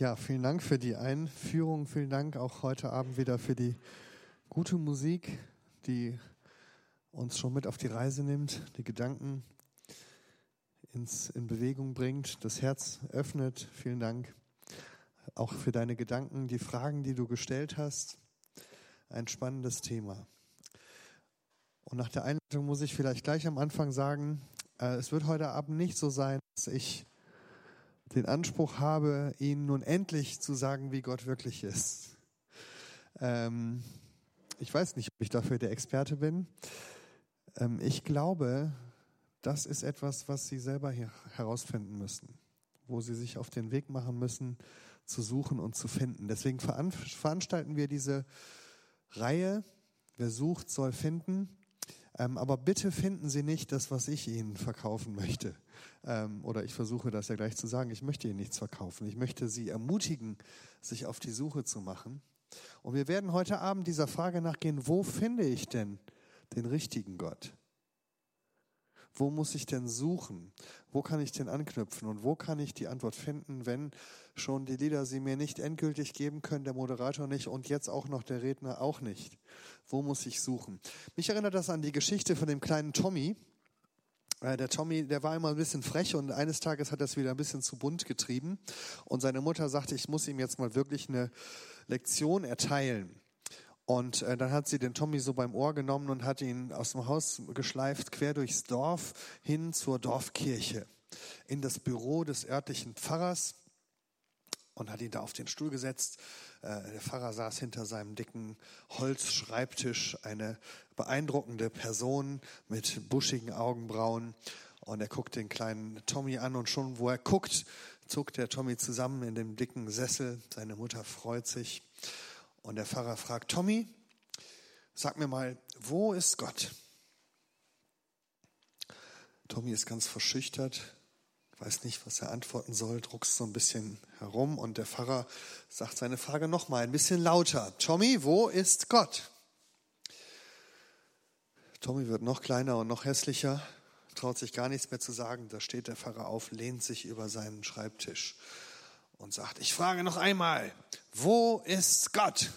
Ja, vielen Dank für die Einführung. Vielen Dank auch heute Abend wieder für die gute Musik, die uns schon mit auf die Reise nimmt, die Gedanken ins, in Bewegung bringt, das Herz öffnet. Vielen Dank auch für deine Gedanken, die Fragen, die du gestellt hast. Ein spannendes Thema. Und nach der Einleitung muss ich vielleicht gleich am Anfang sagen, äh, es wird heute Abend nicht so sein, dass ich den Anspruch habe, Ihnen nun endlich zu sagen, wie Gott wirklich ist. Ähm, ich weiß nicht, ob ich dafür der Experte bin. Ähm, ich glaube, das ist etwas, was Sie selber herausfinden müssen, wo Sie sich auf den Weg machen müssen, zu suchen und zu finden. Deswegen veranstalten wir diese Reihe, wer sucht, soll finden. Ähm, aber bitte finden Sie nicht das, was ich Ihnen verkaufen möchte. Ähm, oder ich versuche das ja gleich zu sagen. Ich möchte Ihnen nichts verkaufen. Ich möchte Sie ermutigen, sich auf die Suche zu machen. Und wir werden heute Abend dieser Frage nachgehen, wo finde ich denn den richtigen Gott? Wo muss ich denn suchen? Wo kann ich denn anknüpfen? Und wo kann ich die Antwort finden, wenn schon die Lieder sie mir nicht endgültig geben können, der Moderator nicht und jetzt auch noch der Redner auch nicht? Wo muss ich suchen? Mich erinnert das an die Geschichte von dem kleinen Tommy. Äh, der Tommy, der war immer ein bisschen frech und eines Tages hat es wieder ein bisschen zu bunt getrieben. Und seine Mutter sagte, ich muss ihm jetzt mal wirklich eine Lektion erteilen. Und äh, dann hat sie den Tommy so beim Ohr genommen und hat ihn aus dem Haus geschleift, quer durchs Dorf hin zur Dorfkirche, in das Büro des örtlichen Pfarrers und hat ihn da auf den Stuhl gesetzt. Äh, der Pfarrer saß hinter seinem dicken Holzschreibtisch, eine beeindruckende Person mit buschigen Augenbrauen. Und er guckt den kleinen Tommy an und schon wo er guckt, zuckt der Tommy zusammen in dem dicken Sessel. Seine Mutter freut sich. Und der Pfarrer fragt, Tommy, sag mir mal, wo ist Gott? Tommy ist ganz verschüchtert, weiß nicht, was er antworten soll, druckst so ein bisschen herum und der Pfarrer sagt seine Frage nochmal ein bisschen lauter. Tommy, wo ist Gott? Tommy wird noch kleiner und noch hässlicher, traut sich gar nichts mehr zu sagen. Da steht der Pfarrer auf, lehnt sich über seinen Schreibtisch und sagt, ich frage noch einmal, wo ist Gott?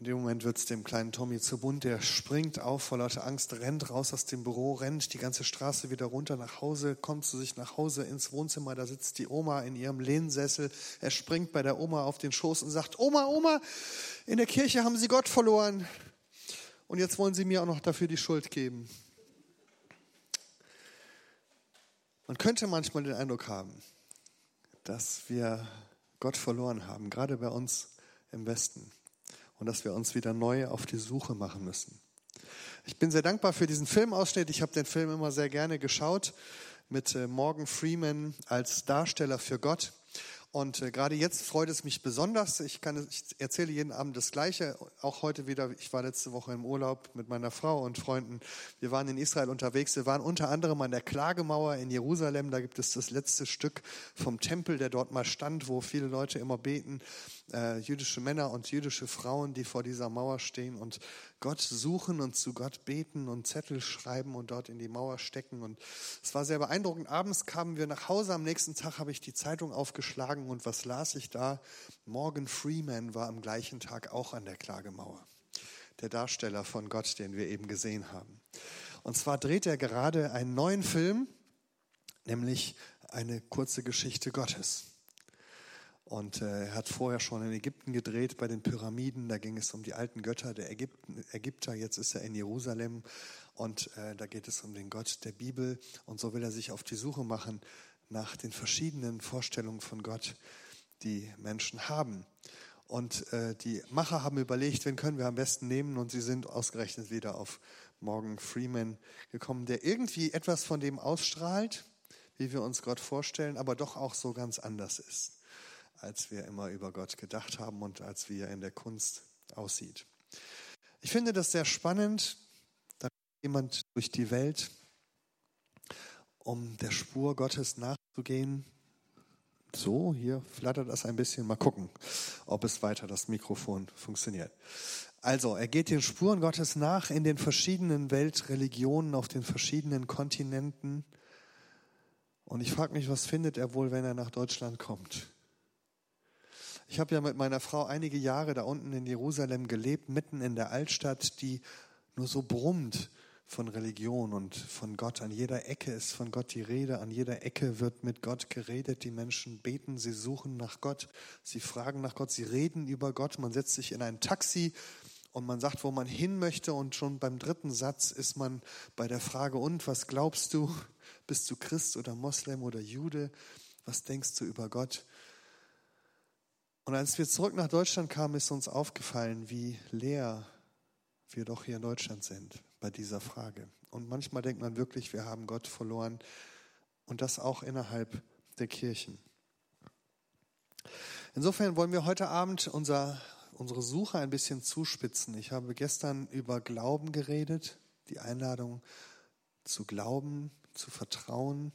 In dem Moment wird es dem kleinen Tommy zu bunt, der springt auf vor lauter Angst, rennt raus aus dem Büro, rennt die ganze Straße wieder runter nach Hause, kommt zu sich nach Hause ins Wohnzimmer, da sitzt die Oma in ihrem Lehnsessel, er springt bei der Oma auf den Schoß und sagt, Oma, Oma, in der Kirche haben Sie Gott verloren und jetzt wollen Sie mir auch noch dafür die Schuld geben. Man könnte manchmal den Eindruck haben, dass wir Gott verloren haben, gerade bei uns im Westen. Und dass wir uns wieder neu auf die Suche machen müssen. Ich bin sehr dankbar für diesen Filmausschnitt. Ich habe den Film immer sehr gerne geschaut mit äh, Morgan Freeman als Darsteller für Gott. Und äh, gerade jetzt freut es mich besonders. Ich, kann, ich erzähle jeden Abend das Gleiche, auch heute wieder. Ich war letzte Woche im Urlaub mit meiner Frau und Freunden. Wir waren in Israel unterwegs. Wir waren unter anderem an der Klagemauer in Jerusalem. Da gibt es das letzte Stück vom Tempel, der dort mal stand, wo viele Leute immer beten. Äh, jüdische Männer und jüdische Frauen, die vor dieser Mauer stehen und Gott suchen und zu Gott beten und Zettel schreiben und dort in die Mauer stecken. Und es war sehr beeindruckend. Abends kamen wir nach Hause. Am nächsten Tag habe ich die Zeitung aufgeschlagen und was las ich da? Morgan Freeman war am gleichen Tag auch an der Klagemauer. Der Darsteller von Gott, den wir eben gesehen haben. Und zwar dreht er gerade einen neuen Film, nämlich eine kurze Geschichte Gottes. Und äh, er hat vorher schon in Ägypten gedreht bei den Pyramiden. Da ging es um die alten Götter der Ägypten, Ägypter. Jetzt ist er in Jerusalem und äh, da geht es um den Gott der Bibel. Und so will er sich auf die Suche machen nach den verschiedenen Vorstellungen von Gott, die Menschen haben. Und äh, die Macher haben überlegt, wen können wir am besten nehmen. Und sie sind ausgerechnet wieder auf Morgan Freeman gekommen, der irgendwie etwas von dem ausstrahlt, wie wir uns Gott vorstellen, aber doch auch so ganz anders ist als wir immer über Gott gedacht haben und als wie er in der Kunst aussieht. Ich finde das sehr spannend, da jemand durch die Welt, um der Spur Gottes nachzugehen. So, hier flattert das ein bisschen. Mal gucken, ob es weiter das Mikrofon funktioniert. Also, er geht den Spuren Gottes nach in den verschiedenen Weltreligionen, auf den verschiedenen Kontinenten. Und ich frage mich, was findet er wohl, wenn er nach Deutschland kommt? Ich habe ja mit meiner Frau einige Jahre da unten in Jerusalem gelebt, mitten in der Altstadt, die nur so brummt von Religion und von Gott. An jeder Ecke ist von Gott die Rede, an jeder Ecke wird mit Gott geredet. Die Menschen beten, sie suchen nach Gott, sie fragen nach Gott, sie reden über Gott. Man setzt sich in ein Taxi und man sagt, wo man hin möchte und schon beim dritten Satz ist man bei der Frage, und was glaubst du? Bist du Christ oder Moslem oder Jude? Was denkst du über Gott? Und als wir zurück nach Deutschland kamen, ist uns aufgefallen, wie leer wir doch hier in Deutschland sind bei dieser Frage. Und manchmal denkt man wirklich, wir haben Gott verloren und das auch innerhalb der Kirchen. Insofern wollen wir heute Abend unser, unsere Suche ein bisschen zuspitzen. Ich habe gestern über Glauben geredet, die Einladung zu glauben, zu vertrauen,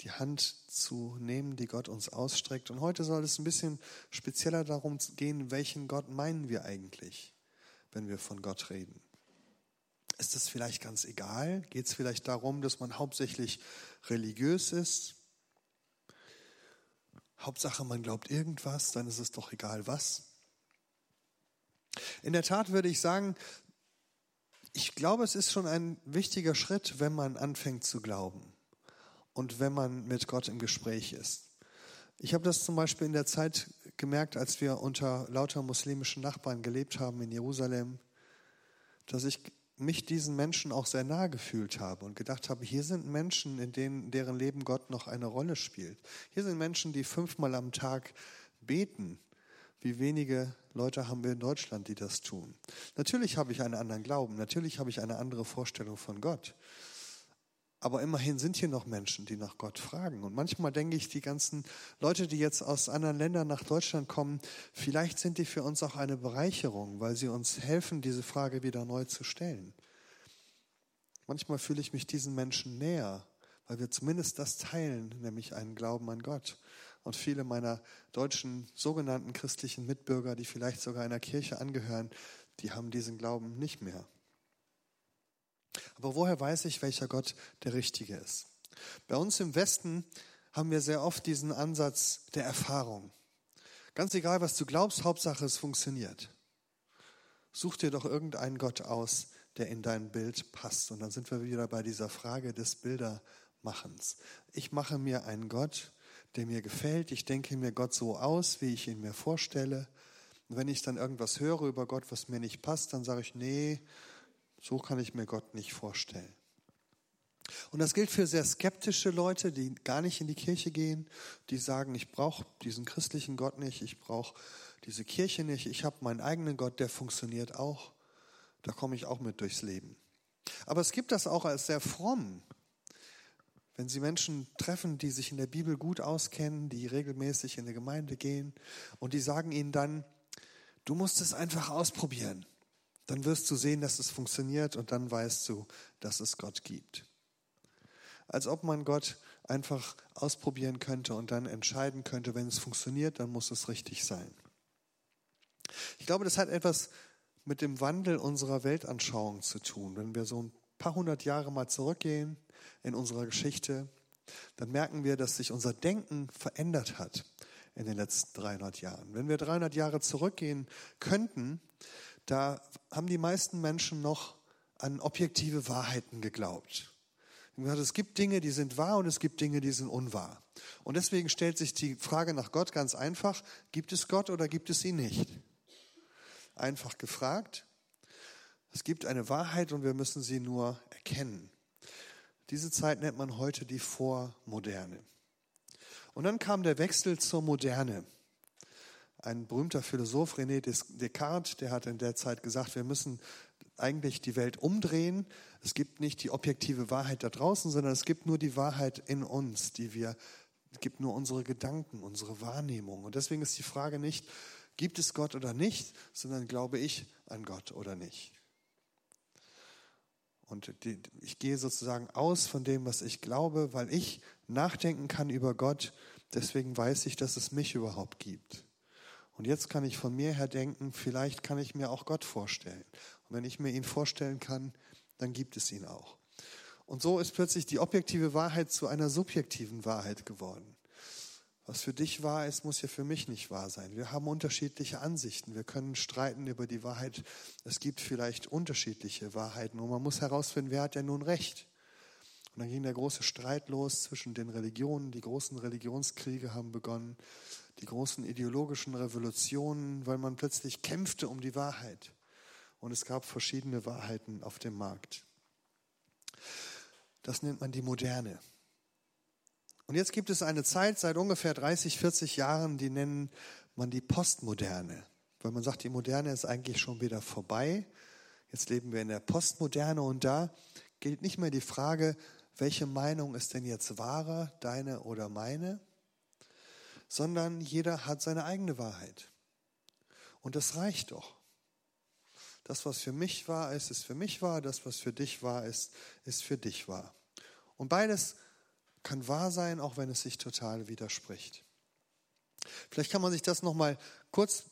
die Hand zu nehmen, die Gott uns ausstreckt. Und heute soll es ein bisschen spezieller darum gehen, welchen Gott meinen wir eigentlich, wenn wir von Gott reden. Ist es vielleicht ganz egal? Geht es vielleicht darum, dass man hauptsächlich religiös ist? Hauptsache, man glaubt irgendwas, dann ist es doch egal was. In der Tat würde ich sagen, ich glaube, es ist schon ein wichtiger Schritt, wenn man anfängt zu glauben und wenn man mit Gott im Gespräch ist. Ich habe das zum Beispiel in der Zeit gemerkt, als wir unter lauter muslimischen Nachbarn gelebt haben in Jerusalem, dass ich mich diesen Menschen auch sehr nahe gefühlt habe und gedacht habe, hier sind Menschen, in denen, deren Leben Gott noch eine Rolle spielt. Hier sind Menschen, die fünfmal am Tag beten. Wie wenige Leute haben wir in Deutschland, die das tun. Natürlich habe ich einen anderen Glauben, natürlich habe ich eine andere Vorstellung von Gott. Aber immerhin sind hier noch Menschen, die nach Gott fragen. Und manchmal denke ich, die ganzen Leute, die jetzt aus anderen Ländern nach Deutschland kommen, vielleicht sind die für uns auch eine Bereicherung, weil sie uns helfen, diese Frage wieder neu zu stellen. Manchmal fühle ich mich diesen Menschen näher, weil wir zumindest das teilen, nämlich einen Glauben an Gott. Und viele meiner deutschen sogenannten christlichen Mitbürger, die vielleicht sogar einer Kirche angehören, die haben diesen Glauben nicht mehr. Aber woher weiß ich, welcher Gott der richtige ist? Bei uns im Westen haben wir sehr oft diesen Ansatz der Erfahrung. Ganz egal, was du glaubst, Hauptsache es funktioniert. Such dir doch irgendeinen Gott aus, der in dein Bild passt. Und dann sind wir wieder bei dieser Frage des Bildermachens. Ich mache mir einen Gott, der mir gefällt. Ich denke mir Gott so aus, wie ich ihn mir vorstelle. Und wenn ich dann irgendwas höre über Gott, was mir nicht passt, dann sage ich, nee, so kann ich mir Gott nicht vorstellen. Und das gilt für sehr skeptische Leute, die gar nicht in die Kirche gehen, die sagen, ich brauche diesen christlichen Gott nicht, ich brauche diese Kirche nicht, ich habe meinen eigenen Gott, der funktioniert auch. Da komme ich auch mit durchs Leben. Aber es gibt das auch als sehr fromm. Wenn Sie Menschen treffen, die sich in der Bibel gut auskennen, die regelmäßig in die Gemeinde gehen und die sagen Ihnen dann, du musst es einfach ausprobieren dann wirst du sehen, dass es funktioniert und dann weißt du, dass es Gott gibt. Als ob man Gott einfach ausprobieren könnte und dann entscheiden könnte, wenn es funktioniert, dann muss es richtig sein. Ich glaube, das hat etwas mit dem Wandel unserer Weltanschauung zu tun. Wenn wir so ein paar hundert Jahre mal zurückgehen in unserer Geschichte, dann merken wir, dass sich unser Denken verändert hat in den letzten 300 Jahren. Wenn wir 300 Jahre zurückgehen könnten, da haben die meisten Menschen noch an objektive Wahrheiten geglaubt. Es gibt Dinge, die sind wahr und es gibt Dinge, die sind unwahr. Und deswegen stellt sich die Frage nach Gott ganz einfach, gibt es Gott oder gibt es ihn nicht? Einfach gefragt. Es gibt eine Wahrheit und wir müssen sie nur erkennen. Diese Zeit nennt man heute die Vormoderne. Und dann kam der Wechsel zur Moderne. Ein berühmter Philosoph, René Descartes, der hat in der Zeit gesagt, wir müssen eigentlich die Welt umdrehen. Es gibt nicht die objektive Wahrheit da draußen, sondern es gibt nur die Wahrheit in uns, die wir, es gibt nur unsere Gedanken, unsere Wahrnehmung. Und deswegen ist die Frage nicht, gibt es Gott oder nicht, sondern glaube ich an Gott oder nicht. Und die, ich gehe sozusagen aus von dem, was ich glaube, weil ich nachdenken kann über Gott. Deswegen weiß ich, dass es mich überhaupt gibt. Und jetzt kann ich von mir her denken, vielleicht kann ich mir auch Gott vorstellen. Und wenn ich mir ihn vorstellen kann, dann gibt es ihn auch. Und so ist plötzlich die objektive Wahrheit zu einer subjektiven Wahrheit geworden. Was für dich wahr ist, muss ja für mich nicht wahr sein. Wir haben unterschiedliche Ansichten. Wir können streiten über die Wahrheit. Es gibt vielleicht unterschiedliche Wahrheiten und man muss herausfinden, wer hat ja nun recht. Und dann ging der große Streit los zwischen den Religionen. Die großen Religionskriege haben begonnen, die großen ideologischen Revolutionen, weil man plötzlich kämpfte um die Wahrheit. Und es gab verschiedene Wahrheiten auf dem Markt. Das nennt man die Moderne. Und jetzt gibt es eine Zeit seit ungefähr 30, 40 Jahren, die nennen man die Postmoderne. Weil man sagt, die Moderne ist eigentlich schon wieder vorbei. Jetzt leben wir in der Postmoderne und da gilt nicht mehr die Frage, welche Meinung ist denn jetzt wahrer, deine oder meine, sondern jeder hat seine eigene Wahrheit. Und das reicht doch. Das, was für mich wahr ist, ist für mich wahr. Das, was für dich wahr ist, ist für dich wahr. Und beides kann wahr sein, auch wenn es sich total widerspricht. Vielleicht kann man sich das nochmal kurz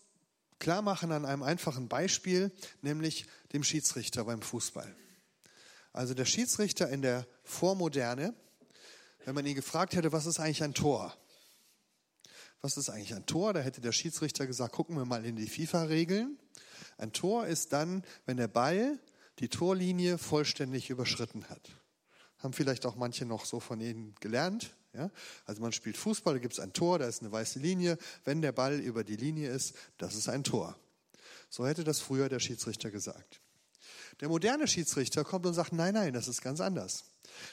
klar machen an einem einfachen Beispiel, nämlich dem Schiedsrichter beim Fußball. Also der Schiedsrichter in der Vormoderne, wenn man ihn gefragt hätte, was ist eigentlich ein Tor? Was ist eigentlich ein Tor? Da hätte der Schiedsrichter gesagt, gucken wir mal in die FIFA-Regeln. Ein Tor ist dann, wenn der Ball die Torlinie vollständig überschritten hat. Haben vielleicht auch manche noch so von Ihnen gelernt. Ja? Also man spielt Fußball, da gibt es ein Tor, da ist eine weiße Linie. Wenn der Ball über die Linie ist, das ist ein Tor. So hätte das früher der Schiedsrichter gesagt. Der moderne Schiedsrichter kommt und sagt, nein, nein, das ist ganz anders.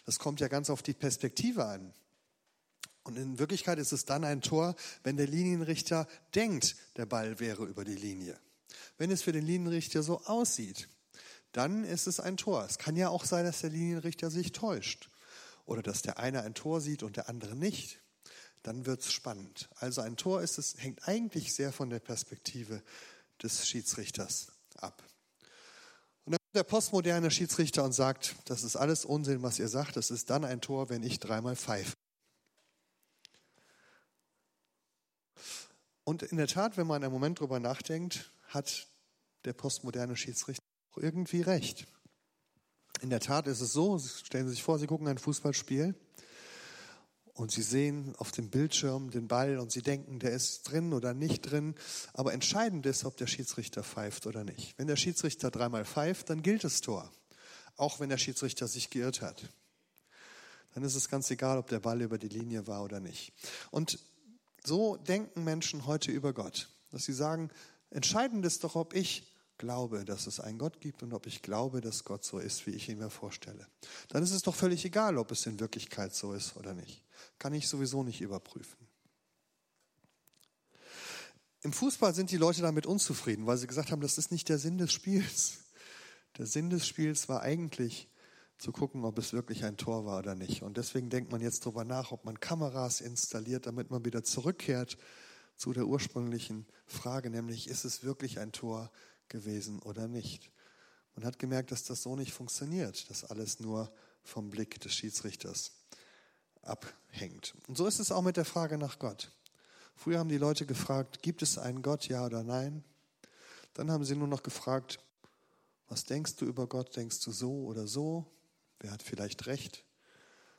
Das kommt ja ganz auf die Perspektive an. Und in Wirklichkeit ist es dann ein Tor, wenn der Linienrichter denkt, der Ball wäre über die Linie. Wenn es für den Linienrichter so aussieht, dann ist es ein Tor. Es kann ja auch sein, dass der Linienrichter sich täuscht oder dass der eine ein Tor sieht und der andere nicht. Dann wird es spannend. Also ein Tor ist es, hängt eigentlich sehr von der Perspektive des Schiedsrichters ab. Und dann kommt der postmoderne Schiedsrichter und sagt, das ist alles Unsinn, was ihr sagt. Das ist dann ein Tor, wenn ich dreimal pfeife. Und in der Tat, wenn man einen Moment drüber nachdenkt, hat der postmoderne Schiedsrichter auch irgendwie recht. In der Tat ist es so, stellen Sie sich vor, Sie gucken ein Fußballspiel und Sie sehen auf dem Bildschirm den Ball und Sie denken, der ist drin oder nicht drin. Aber entscheidend ist, ob der Schiedsrichter pfeift oder nicht. Wenn der Schiedsrichter dreimal pfeift, dann gilt das Tor. Auch wenn der Schiedsrichter sich geirrt hat. Dann ist es ganz egal, ob der Ball über die Linie war oder nicht. Und so denken Menschen heute über Gott. Dass sie sagen, entscheidend ist doch, ob ich glaube, dass es einen Gott gibt und ob ich glaube, dass Gott so ist, wie ich ihn mir vorstelle. Dann ist es doch völlig egal, ob es in Wirklichkeit so ist oder nicht. Kann ich sowieso nicht überprüfen. Im Fußball sind die Leute damit unzufrieden, weil sie gesagt haben, das ist nicht der Sinn des Spiels. Der Sinn des Spiels war eigentlich zu gucken, ob es wirklich ein Tor war oder nicht. Und deswegen denkt man jetzt darüber nach, ob man Kameras installiert, damit man wieder zurückkehrt zu der ursprünglichen Frage, nämlich ist es wirklich ein Tor gewesen oder nicht. Man hat gemerkt, dass das so nicht funktioniert, dass alles nur vom Blick des Schiedsrichters abhängt. Und so ist es auch mit der Frage nach Gott. Früher haben die Leute gefragt, gibt es einen Gott, ja oder nein? Dann haben sie nur noch gefragt, was denkst du über Gott? Denkst du so oder so? Wer hat vielleicht recht?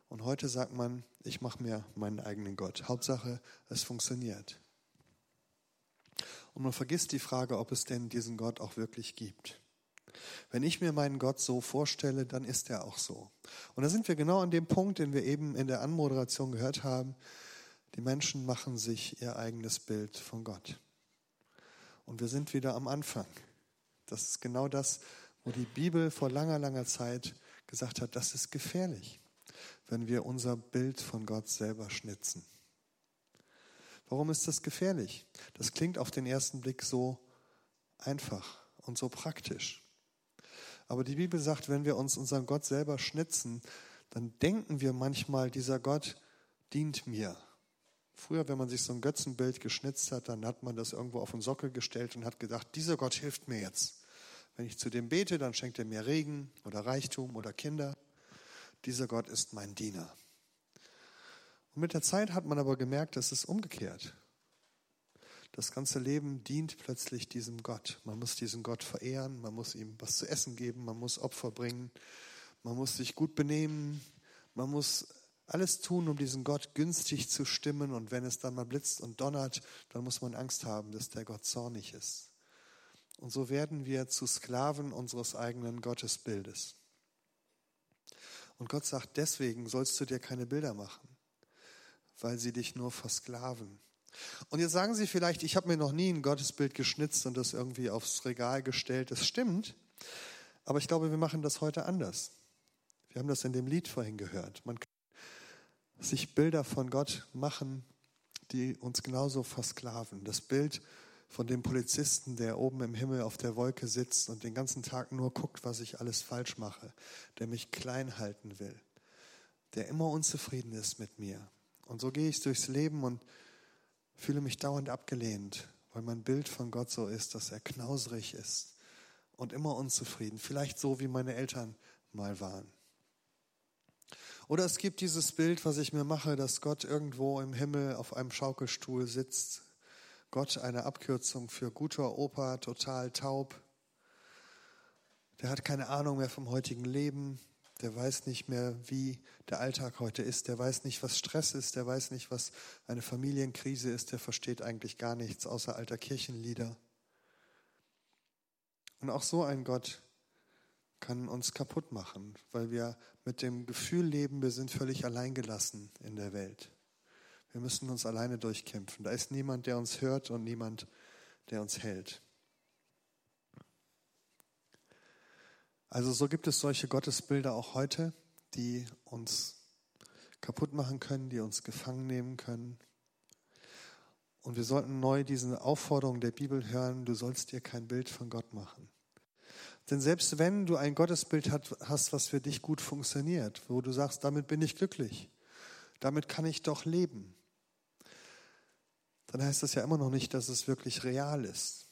Und heute sagt man, ich mache mir meinen eigenen Gott. Hauptsache, es funktioniert. Und man vergisst die Frage, ob es denn diesen Gott auch wirklich gibt. Wenn ich mir meinen Gott so vorstelle, dann ist er auch so. Und da sind wir genau an dem Punkt, den wir eben in der Anmoderation gehört haben. Die Menschen machen sich ihr eigenes Bild von Gott. Und wir sind wieder am Anfang. Das ist genau das, wo die Bibel vor langer, langer Zeit gesagt hat, das ist gefährlich, wenn wir unser Bild von Gott selber schnitzen. Warum ist das gefährlich? Das klingt auf den ersten Blick so einfach und so praktisch. Aber die Bibel sagt, wenn wir uns unseren Gott selber schnitzen, dann denken wir manchmal, dieser Gott dient mir. Früher, wenn man sich so ein Götzenbild geschnitzt hat, dann hat man das irgendwo auf den Sockel gestellt und hat gedacht, dieser Gott hilft mir jetzt. Wenn ich zu dem bete, dann schenkt er mir Regen oder Reichtum oder Kinder. Dieser Gott ist mein Diener. Und mit der Zeit hat man aber gemerkt, das ist umgekehrt. Das ganze Leben dient plötzlich diesem Gott. Man muss diesen Gott verehren, man muss ihm was zu essen geben, man muss Opfer bringen, man muss sich gut benehmen, man muss alles tun, um diesen Gott günstig zu stimmen. Und wenn es dann mal blitzt und donnert, dann muss man Angst haben, dass der Gott zornig ist. Und so werden wir zu Sklaven unseres eigenen Gottesbildes. Und Gott sagt, deswegen sollst du dir keine Bilder machen, weil sie dich nur versklaven. Und jetzt sagen Sie vielleicht, ich habe mir noch nie ein Gottesbild geschnitzt und das irgendwie aufs Regal gestellt. Das stimmt, aber ich glaube, wir machen das heute anders. Wir haben das in dem Lied vorhin gehört. Man kann sich Bilder von Gott machen, die uns genauso versklaven. Das Bild von dem Polizisten, der oben im Himmel auf der Wolke sitzt und den ganzen Tag nur guckt, was ich alles falsch mache, der mich klein halten will, der immer unzufrieden ist mit mir. Und so gehe ich durchs Leben und fühle mich dauernd abgelehnt, weil mein Bild von Gott so ist, dass er knauserig ist und immer unzufrieden, vielleicht so wie meine Eltern mal waren. Oder es gibt dieses Bild, was ich mir mache, dass Gott irgendwo im Himmel auf einem Schaukelstuhl sitzt. Gott eine Abkürzung für guter Opa, total taub. Der hat keine Ahnung mehr vom heutigen Leben. Der weiß nicht mehr, wie der Alltag heute ist. Der weiß nicht, was Stress ist. Der weiß nicht, was eine Familienkrise ist. Der versteht eigentlich gar nichts außer alter Kirchenlieder. Und auch so ein Gott kann uns kaputt machen, weil wir mit dem Gefühl leben, wir sind völlig alleingelassen in der Welt. Wir müssen uns alleine durchkämpfen. Da ist niemand, der uns hört und niemand, der uns hält. Also so gibt es solche Gottesbilder auch heute, die uns kaputt machen können, die uns gefangen nehmen können. Und wir sollten neu diese Aufforderung der Bibel hören, du sollst dir kein Bild von Gott machen. Denn selbst wenn du ein Gottesbild hast, was für dich gut funktioniert, wo du sagst, damit bin ich glücklich, damit kann ich doch leben, dann heißt das ja immer noch nicht, dass es wirklich real ist.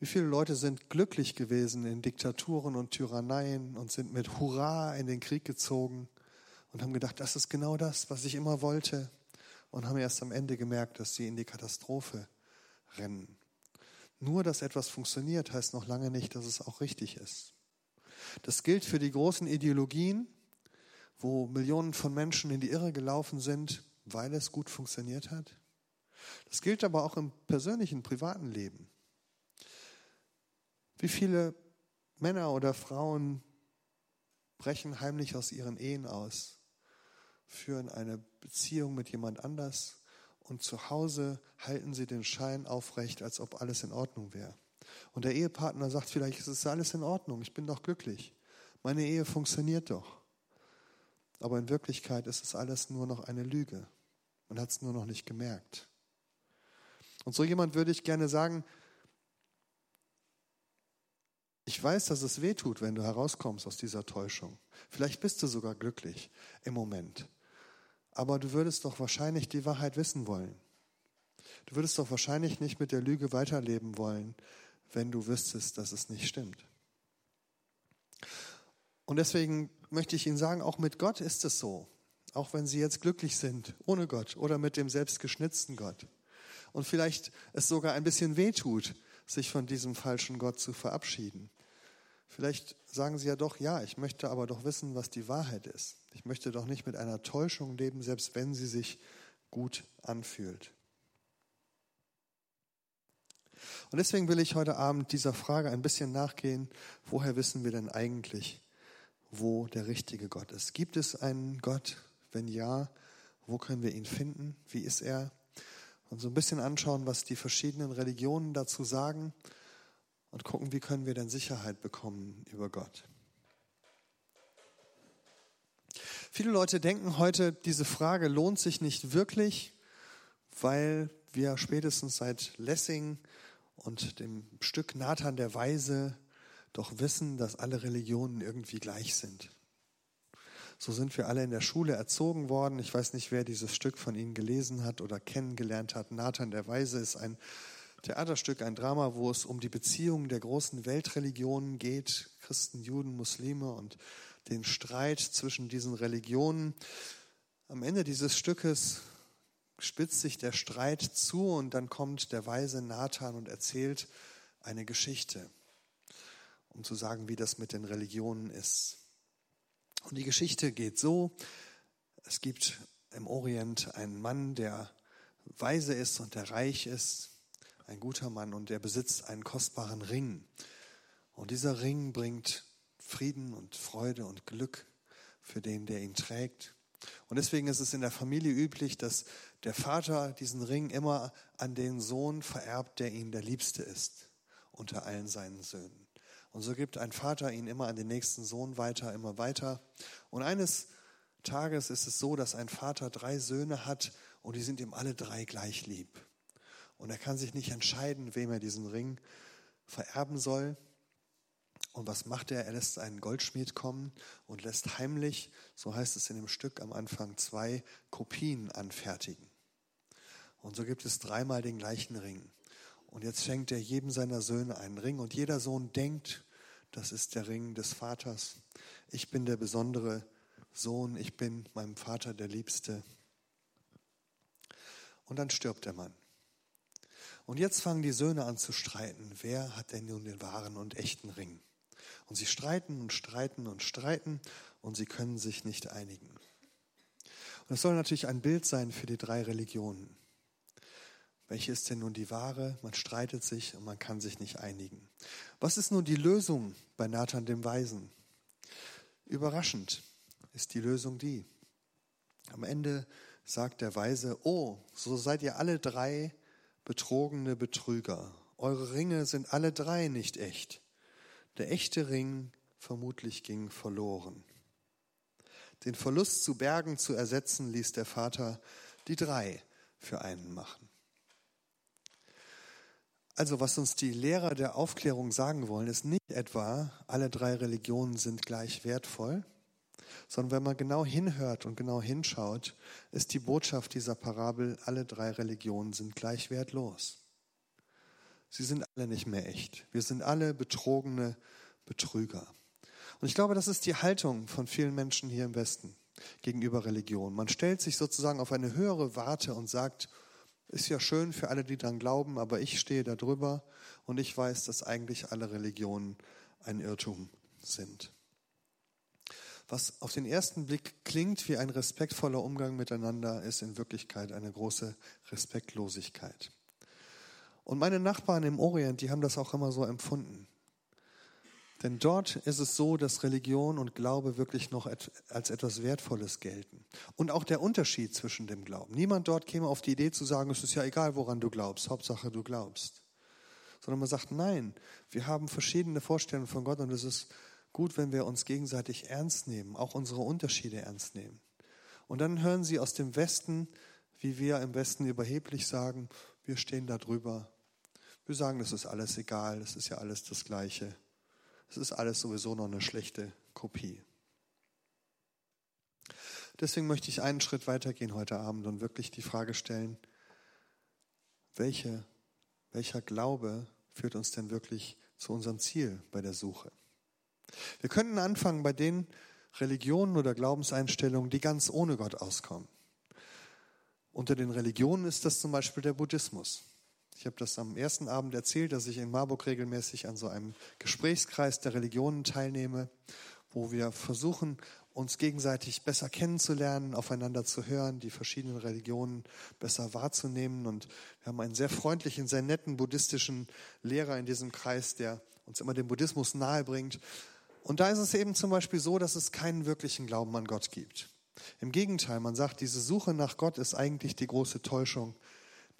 Wie viele Leute sind glücklich gewesen in Diktaturen und Tyranneien und sind mit Hurra in den Krieg gezogen und haben gedacht, das ist genau das, was ich immer wollte und haben erst am Ende gemerkt, dass sie in die Katastrophe rennen. Nur, dass etwas funktioniert, heißt noch lange nicht, dass es auch richtig ist. Das gilt für die großen Ideologien, wo Millionen von Menschen in die Irre gelaufen sind, weil es gut funktioniert hat. Das gilt aber auch im persönlichen, privaten Leben. Wie viele Männer oder Frauen brechen heimlich aus ihren Ehen aus, führen eine Beziehung mit jemand anders, und zu Hause halten sie den Schein aufrecht, als ob alles in Ordnung wäre. Und der Ehepartner sagt vielleicht, es ist alles in Ordnung, ich bin doch glücklich. Meine Ehe funktioniert doch. Aber in Wirklichkeit ist es alles nur noch eine Lüge. Man hat es nur noch nicht gemerkt. Und so jemand würde ich gerne sagen, ich weiß, dass es weh tut, wenn du herauskommst aus dieser Täuschung. Vielleicht bist du sogar glücklich im Moment aber du würdest doch wahrscheinlich die Wahrheit wissen wollen. Du würdest doch wahrscheinlich nicht mit der Lüge weiterleben wollen, wenn du wüsstest, dass es nicht stimmt. Und deswegen möchte ich Ihnen sagen, auch mit Gott ist es so. Auch wenn Sie jetzt glücklich sind, ohne Gott oder mit dem selbstgeschnitzten Gott. Und vielleicht es sogar ein bisschen weh tut, sich von diesem falschen Gott zu verabschieden. Vielleicht sagen Sie ja doch, ja, ich möchte aber doch wissen, was die Wahrheit ist. Ich möchte doch nicht mit einer Täuschung leben, selbst wenn sie sich gut anfühlt. Und deswegen will ich heute Abend dieser Frage ein bisschen nachgehen, woher wissen wir denn eigentlich, wo der richtige Gott ist? Gibt es einen Gott? Wenn ja, wo können wir ihn finden? Wie ist er? Und so ein bisschen anschauen, was die verschiedenen Religionen dazu sagen und gucken, wie können wir denn Sicherheit bekommen über Gott. Viele Leute denken heute, diese Frage lohnt sich nicht wirklich, weil wir spätestens seit Lessing und dem Stück Nathan der Weise doch wissen, dass alle Religionen irgendwie gleich sind. So sind wir alle in der Schule erzogen worden. Ich weiß nicht, wer dieses Stück von Ihnen gelesen hat oder kennengelernt hat. Nathan der Weise ist ein Theaterstück, ein Drama, wo es um die Beziehungen der großen Weltreligionen geht, Christen, Juden, Muslime und den Streit zwischen diesen Religionen. Am Ende dieses Stückes spitzt sich der Streit zu und dann kommt der weise Nathan und erzählt eine Geschichte, um zu sagen, wie das mit den Religionen ist. Und die Geschichte geht so, es gibt im Orient einen Mann, der weise ist und der reich ist, ein guter Mann und der besitzt einen kostbaren Ring. Und dieser Ring bringt Frieden und Freude und Glück für den, der ihn trägt. Und deswegen ist es in der Familie üblich, dass der Vater diesen Ring immer an den Sohn vererbt, der ihm der Liebste ist unter allen seinen Söhnen. Und so gibt ein Vater ihn immer an den nächsten Sohn weiter, immer weiter. Und eines Tages ist es so, dass ein Vater drei Söhne hat und die sind ihm alle drei gleich lieb. Und er kann sich nicht entscheiden, wem er diesen Ring vererben soll. Und was macht er? Er lässt einen Goldschmied kommen und lässt heimlich, so heißt es in dem Stück am Anfang, zwei Kopien anfertigen. Und so gibt es dreimal den gleichen Ring. Und jetzt schenkt er jedem seiner Söhne einen Ring und jeder Sohn denkt, das ist der Ring des Vaters. Ich bin der besondere Sohn, ich bin meinem Vater der Liebste. Und dann stirbt der Mann. Und jetzt fangen die Söhne an zu streiten. Wer hat denn nun den wahren und echten Ring? Und sie streiten und streiten und streiten und sie können sich nicht einigen. Und es soll natürlich ein Bild sein für die drei Religionen. Welche ist denn nun die wahre? Man streitet sich und man kann sich nicht einigen. Was ist nun die Lösung bei Nathan dem Weisen? Überraschend ist die Lösung die. Am Ende sagt der Weise, oh, so seid ihr alle drei betrogene Betrüger. Eure Ringe sind alle drei nicht echt. Der echte Ring vermutlich ging verloren. Den Verlust zu Bergen zu ersetzen, ließ der Vater die drei für einen machen. Also was uns die Lehrer der Aufklärung sagen wollen, ist nicht etwa, alle drei Religionen sind gleich wertvoll, sondern wenn man genau hinhört und genau hinschaut, ist die Botschaft dieser Parabel, alle drei Religionen sind gleich wertlos. Sie sind alle nicht mehr echt. Wir sind alle betrogene Betrüger. Und ich glaube, das ist die Haltung von vielen Menschen hier im Westen gegenüber Religion. Man stellt sich sozusagen auf eine höhere Warte und sagt, ist ja schön für alle, die daran glauben, aber ich stehe da drüber und ich weiß, dass eigentlich alle Religionen ein Irrtum sind. Was auf den ersten Blick klingt wie ein respektvoller Umgang miteinander, ist in Wirklichkeit eine große Respektlosigkeit. Und meine Nachbarn im Orient, die haben das auch immer so empfunden. Denn dort ist es so, dass Religion und Glaube wirklich noch als etwas Wertvolles gelten. Und auch der Unterschied zwischen dem Glauben. Niemand dort käme auf die Idee zu sagen, es ist ja egal, woran du glaubst, Hauptsache du glaubst. Sondern man sagt, nein, wir haben verschiedene Vorstellungen von Gott und es ist gut, wenn wir uns gegenseitig ernst nehmen, auch unsere Unterschiede ernst nehmen. Und dann hören sie aus dem Westen, wie wir im Westen überheblich sagen, wir stehen da drüber. Wir sagen, das ist alles egal, es ist ja alles das Gleiche. Es ist alles sowieso noch eine schlechte Kopie. Deswegen möchte ich einen Schritt weitergehen heute Abend und wirklich die Frage stellen, welche, welcher Glaube führt uns denn wirklich zu unserem Ziel bei der Suche? Wir könnten anfangen bei den Religionen oder Glaubenseinstellungen, die ganz ohne Gott auskommen. Unter den Religionen ist das zum Beispiel der Buddhismus. Ich habe das am ersten Abend erzählt, dass ich in Marburg regelmäßig an so einem Gesprächskreis der Religionen teilnehme, wo wir versuchen, uns gegenseitig besser kennenzulernen, aufeinander zu hören, die verschiedenen Religionen besser wahrzunehmen. Und wir haben einen sehr freundlichen, sehr netten buddhistischen Lehrer in diesem Kreis, der uns immer den Buddhismus nahebringt. Und da ist es eben zum Beispiel so, dass es keinen wirklichen Glauben an Gott gibt. Im Gegenteil, man sagt, diese Suche nach Gott ist eigentlich die große Täuschung,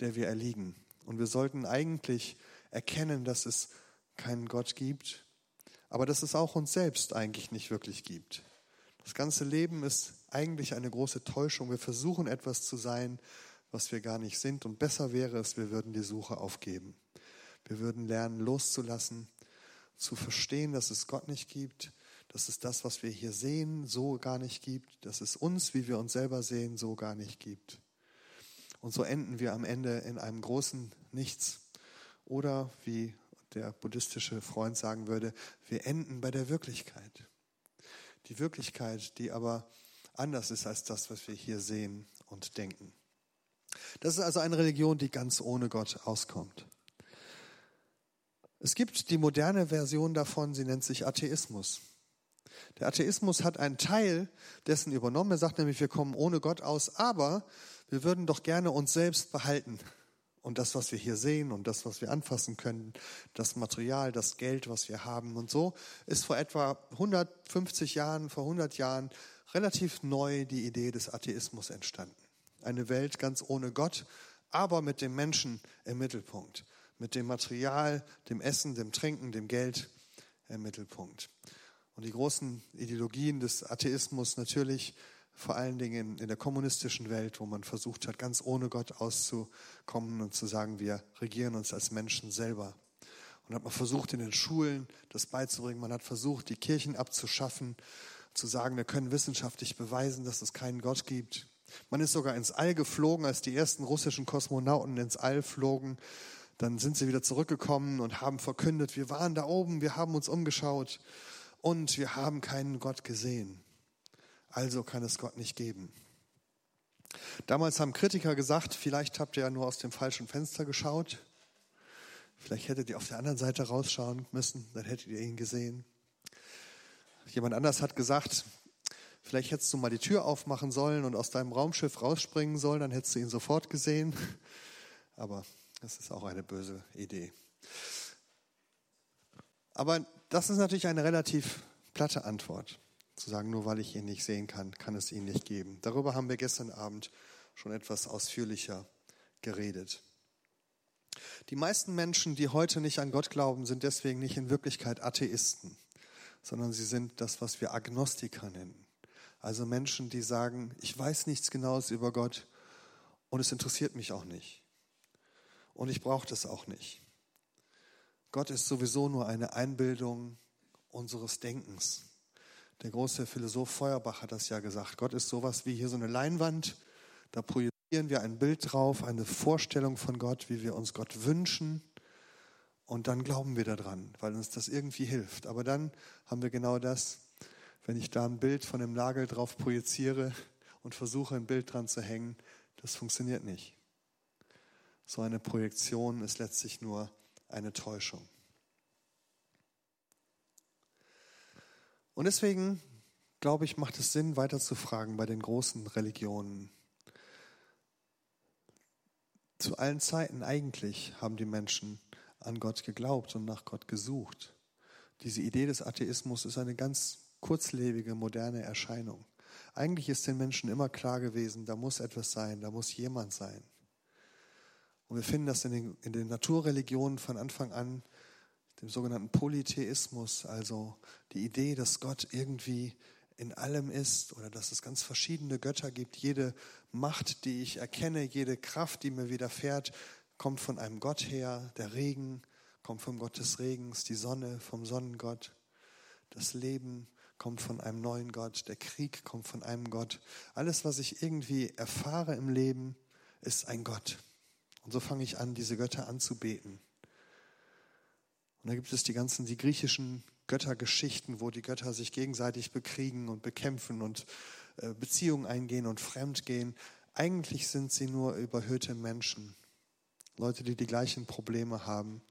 der wir erliegen. Und wir sollten eigentlich erkennen, dass es keinen Gott gibt, aber dass es auch uns selbst eigentlich nicht wirklich gibt. Das ganze Leben ist eigentlich eine große Täuschung. Wir versuchen etwas zu sein, was wir gar nicht sind. Und besser wäre es, wir würden die Suche aufgeben. Wir würden lernen, loszulassen, zu verstehen, dass es Gott nicht gibt, dass es das, was wir hier sehen, so gar nicht gibt, dass es uns, wie wir uns selber sehen, so gar nicht gibt. Und so enden wir am Ende in einem großen Nichts. Oder wie der buddhistische Freund sagen würde, wir enden bei der Wirklichkeit. Die Wirklichkeit, die aber anders ist als das, was wir hier sehen und denken. Das ist also eine Religion, die ganz ohne Gott auskommt. Es gibt die moderne Version davon, sie nennt sich Atheismus. Der Atheismus hat einen Teil dessen übernommen. Er sagt nämlich, wir kommen ohne Gott aus, aber wir würden doch gerne uns selbst behalten. Und das, was wir hier sehen und das, was wir anfassen können, das Material, das Geld, was wir haben und so, ist vor etwa 150 Jahren, vor 100 Jahren relativ neu die Idee des Atheismus entstanden. Eine Welt ganz ohne Gott, aber mit dem Menschen im Mittelpunkt, mit dem Material, dem Essen, dem Trinken, dem Geld im Mittelpunkt. Und die großen Ideologien des Atheismus natürlich vor allen Dingen in, der kommunistischen Welt, wo man versucht hat, ganz ohne Gott auszukommen und zu sagen, wir regieren uns als Menschen selber. Und hat man versucht, in den Schulen das beizubringen. Man hat versucht, die Kirchen abzuschaffen, zu sagen, wir können wissenschaftlich beweisen, dass es keinen Gott gibt. Man ist sogar ins All geflogen, als die ersten russischen Kosmonauten ins All flogen. Dann sind sie wieder zurückgekommen und haben verkündet, wir waren da oben, wir haben uns umgeschaut und wir haben keinen Gott gesehen. Also kann es Gott nicht geben. Damals haben Kritiker gesagt, vielleicht habt ihr ja nur aus dem falschen Fenster geschaut. Vielleicht hättet ihr auf der anderen Seite rausschauen müssen, dann hättet ihr ihn gesehen. Jemand anders hat gesagt, vielleicht hättest du mal die Tür aufmachen sollen und aus deinem Raumschiff rausspringen sollen, dann hättest du ihn sofort gesehen. Aber das ist auch eine böse Idee. Aber das ist natürlich eine relativ platte Antwort. Zu sagen, nur weil ich ihn nicht sehen kann, kann es ihn nicht geben. Darüber haben wir gestern Abend schon etwas ausführlicher geredet. Die meisten Menschen, die heute nicht an Gott glauben, sind deswegen nicht in Wirklichkeit Atheisten, sondern sie sind das, was wir Agnostiker nennen. Also Menschen, die sagen, ich weiß nichts Genaues über Gott und es interessiert mich auch nicht. Und ich brauche das auch nicht. Gott ist sowieso nur eine Einbildung unseres Denkens. Der große Philosoph Feuerbach hat das ja gesagt. Gott ist sowas wie hier so eine Leinwand. Da projizieren wir ein Bild drauf, eine Vorstellung von Gott, wie wir uns Gott wünschen. Und dann glauben wir daran, weil uns das irgendwie hilft. Aber dann haben wir genau das, wenn ich da ein Bild von dem Nagel drauf projiziere und versuche, ein Bild dran zu hängen, das funktioniert nicht. So eine Projektion ist letztlich nur eine Täuschung. Und deswegen, glaube ich, macht es Sinn, weiter zu fragen bei den großen Religionen. Zu allen Zeiten eigentlich haben die Menschen an Gott geglaubt und nach Gott gesucht. Diese Idee des Atheismus ist eine ganz kurzlebige, moderne Erscheinung. Eigentlich ist den Menschen immer klar gewesen, da muss etwas sein, da muss jemand sein. Und wir finden das in den, in den Naturreligionen von Anfang an dem sogenannten Polytheismus, also die Idee, dass Gott irgendwie in allem ist oder dass es ganz verschiedene Götter gibt. Jede Macht, die ich erkenne, jede Kraft, die mir widerfährt, kommt von einem Gott her. Der Regen kommt vom Gott des Regens, die Sonne vom Sonnengott. Das Leben kommt von einem neuen Gott, der Krieg kommt von einem Gott. Alles, was ich irgendwie erfahre im Leben, ist ein Gott. Und so fange ich an, diese Götter anzubeten. Da gibt es die ganzen, die griechischen Göttergeschichten, wo die Götter sich gegenseitig bekriegen und bekämpfen und äh, Beziehungen eingehen und fremdgehen. Eigentlich sind sie nur überhöhte Menschen. Leute, die die gleichen Probleme haben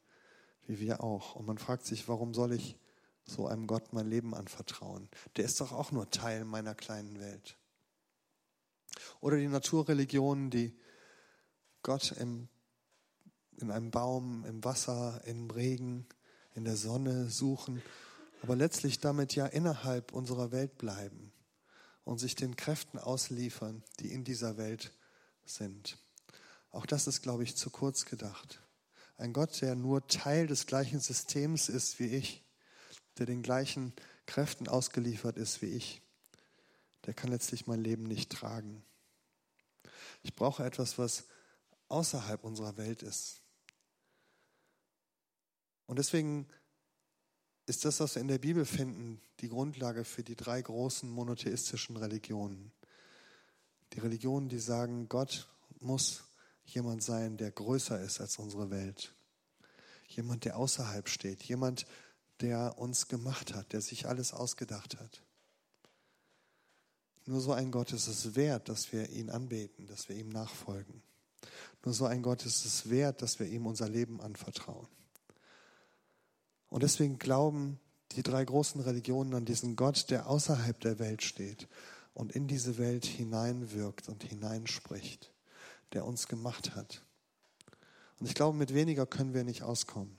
wie wir auch. Und man fragt sich, warum soll ich so einem Gott mein Leben anvertrauen? Der ist doch auch nur Teil meiner kleinen Welt. Oder die Naturreligionen, die Gott im, in einem Baum, im Wasser, im Regen, in der Sonne suchen, aber letztlich damit ja innerhalb unserer Welt bleiben und sich den Kräften ausliefern, die in dieser Welt sind. Auch das ist, glaube ich, zu kurz gedacht. Ein Gott, der nur Teil des gleichen Systems ist wie ich, der den gleichen Kräften ausgeliefert ist wie ich, der kann letztlich mein Leben nicht tragen. Ich brauche etwas, was außerhalb unserer Welt ist, und deswegen ist das, was wir in der Bibel finden, die Grundlage für die drei großen monotheistischen Religionen. Die Religionen, die sagen, Gott muss jemand sein, der größer ist als unsere Welt. Jemand, der außerhalb steht. Jemand, der uns gemacht hat, der sich alles ausgedacht hat. Nur so ein Gott ist es wert, dass wir ihn anbeten, dass wir ihm nachfolgen. Nur so ein Gott ist es wert, dass wir ihm unser Leben anvertrauen. Und deswegen glauben die drei großen Religionen an diesen Gott, der außerhalb der Welt steht und in diese Welt hineinwirkt und hineinspricht, der uns gemacht hat. Und ich glaube, mit weniger können wir nicht auskommen.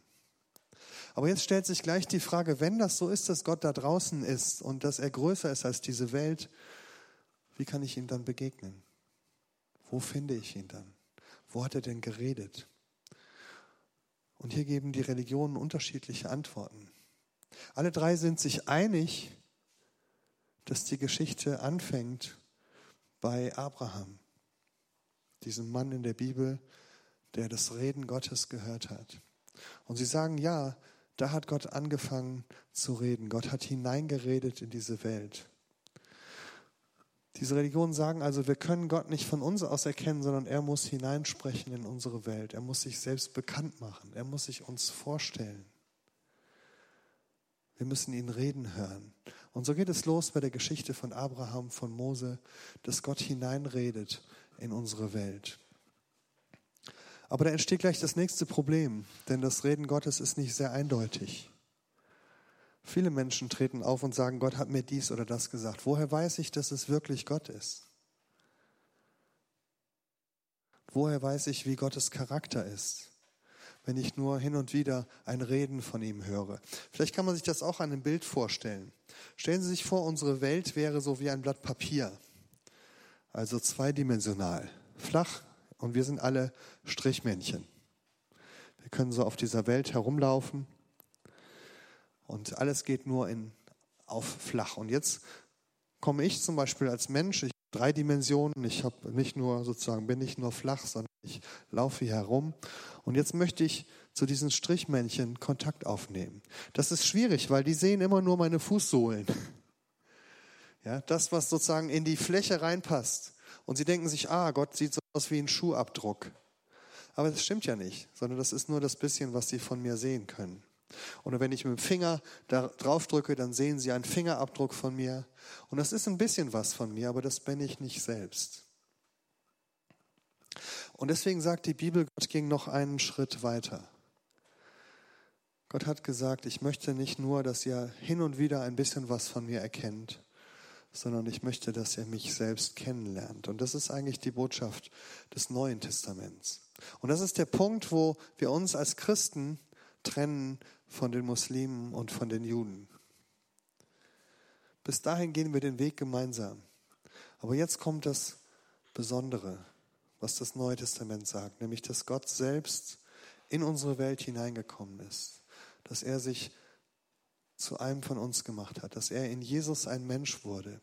Aber jetzt stellt sich gleich die Frage, wenn das so ist, dass Gott da draußen ist und dass er größer ist als diese Welt, wie kann ich ihm dann begegnen? Wo finde ich ihn dann? Wo hat er denn geredet? Und hier geben die Religionen unterschiedliche Antworten. Alle drei sind sich einig, dass die Geschichte anfängt bei Abraham, diesem Mann in der Bibel, der das Reden Gottes gehört hat. Und sie sagen, ja, da hat Gott angefangen zu reden. Gott hat hineingeredet in diese Welt. Diese Religionen sagen also, wir können Gott nicht von uns aus erkennen, sondern er muss hineinsprechen in unsere Welt. Er muss sich selbst bekannt machen. Er muss sich uns vorstellen. Wir müssen ihn reden hören. Und so geht es los bei der Geschichte von Abraham, von Mose, dass Gott hineinredet in unsere Welt. Aber da entsteht gleich das nächste Problem, denn das Reden Gottes ist nicht sehr eindeutig. Viele Menschen treten auf und sagen, Gott hat mir dies oder das gesagt. Woher weiß ich, dass es wirklich Gott ist? Woher weiß ich, wie Gottes Charakter ist, wenn ich nur hin und wieder ein Reden von ihm höre? Vielleicht kann man sich das auch an einem Bild vorstellen. Stellen Sie sich vor, unsere Welt wäre so wie ein Blatt Papier, also zweidimensional, flach und wir sind alle Strichmännchen. Wir können so auf dieser Welt herumlaufen und alles geht nur in, auf flach. Und jetzt komme ich zum Beispiel als Mensch, ich habe drei Dimensionen, ich habe nicht nur sozusagen, bin nicht nur flach, sondern ich laufe hier herum. Und jetzt möchte ich zu diesen Strichmännchen Kontakt aufnehmen. Das ist schwierig, weil die sehen immer nur meine Fußsohlen. Ja, das, was sozusagen in die Fläche reinpasst. Und sie denken sich, ah, Gott sieht so aus wie ein Schuhabdruck. Aber das stimmt ja nicht, sondern das ist nur das bisschen, was sie von mir sehen können. Oder wenn ich mit dem Finger da drauf drücke, dann sehen Sie einen Fingerabdruck von mir. Und das ist ein bisschen was von mir, aber das bin ich nicht selbst. Und deswegen sagt die Bibel, Gott ging noch einen Schritt weiter. Gott hat gesagt, ich möchte nicht nur, dass ihr hin und wieder ein bisschen was von mir erkennt, sondern ich möchte, dass ihr mich selbst kennenlernt. Und das ist eigentlich die Botschaft des Neuen Testaments. Und das ist der Punkt, wo wir uns als Christen trennen von den Muslimen und von den Juden. Bis dahin gehen wir den Weg gemeinsam. Aber jetzt kommt das Besondere, was das Neue Testament sagt, nämlich dass Gott selbst in unsere Welt hineingekommen ist, dass er sich zu einem von uns gemacht hat, dass er in Jesus ein Mensch wurde,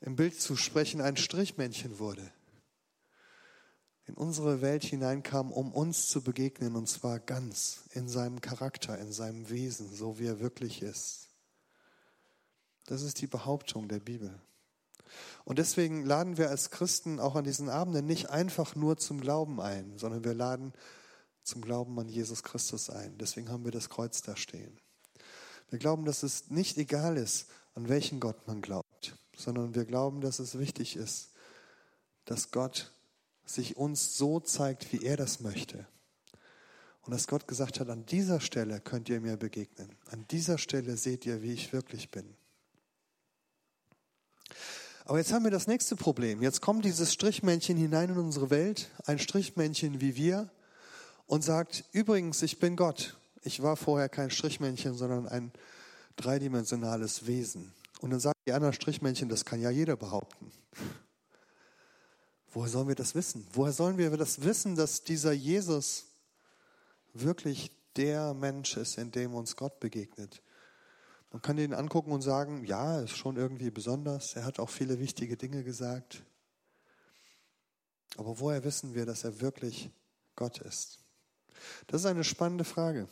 im Bild zu sprechen ein Strichmännchen wurde, in unsere Welt hineinkam, um uns zu begegnen, und zwar ganz in seinem Charakter, in seinem Wesen, so wie er wirklich ist. Das ist die Behauptung der Bibel. Und deswegen laden wir als Christen auch an diesen Abenden nicht einfach nur zum Glauben ein, sondern wir laden zum Glauben an Jesus Christus ein. Deswegen haben wir das Kreuz da stehen. Wir glauben, dass es nicht egal ist, an welchen Gott man glaubt, sondern wir glauben, dass es wichtig ist, dass Gott sich uns so zeigt, wie er das möchte. Und dass Gott gesagt hat, an dieser Stelle könnt ihr mir begegnen. An dieser Stelle seht ihr, wie ich wirklich bin. Aber jetzt haben wir das nächste Problem. Jetzt kommt dieses Strichmännchen hinein in unsere Welt, ein Strichmännchen wie wir, und sagt, übrigens, ich bin Gott. Ich war vorher kein Strichmännchen, sondern ein dreidimensionales Wesen. Und dann sagen die anderen Strichmännchen, das kann ja jeder behaupten. Woher sollen wir das wissen? Woher sollen wir das wissen, dass dieser Jesus wirklich der Mensch ist, in dem uns Gott begegnet? Man kann ihn angucken und sagen, ja, ist schon irgendwie besonders. Er hat auch viele wichtige Dinge gesagt. Aber woher wissen wir, dass er wirklich Gott ist? Das ist eine spannende Frage.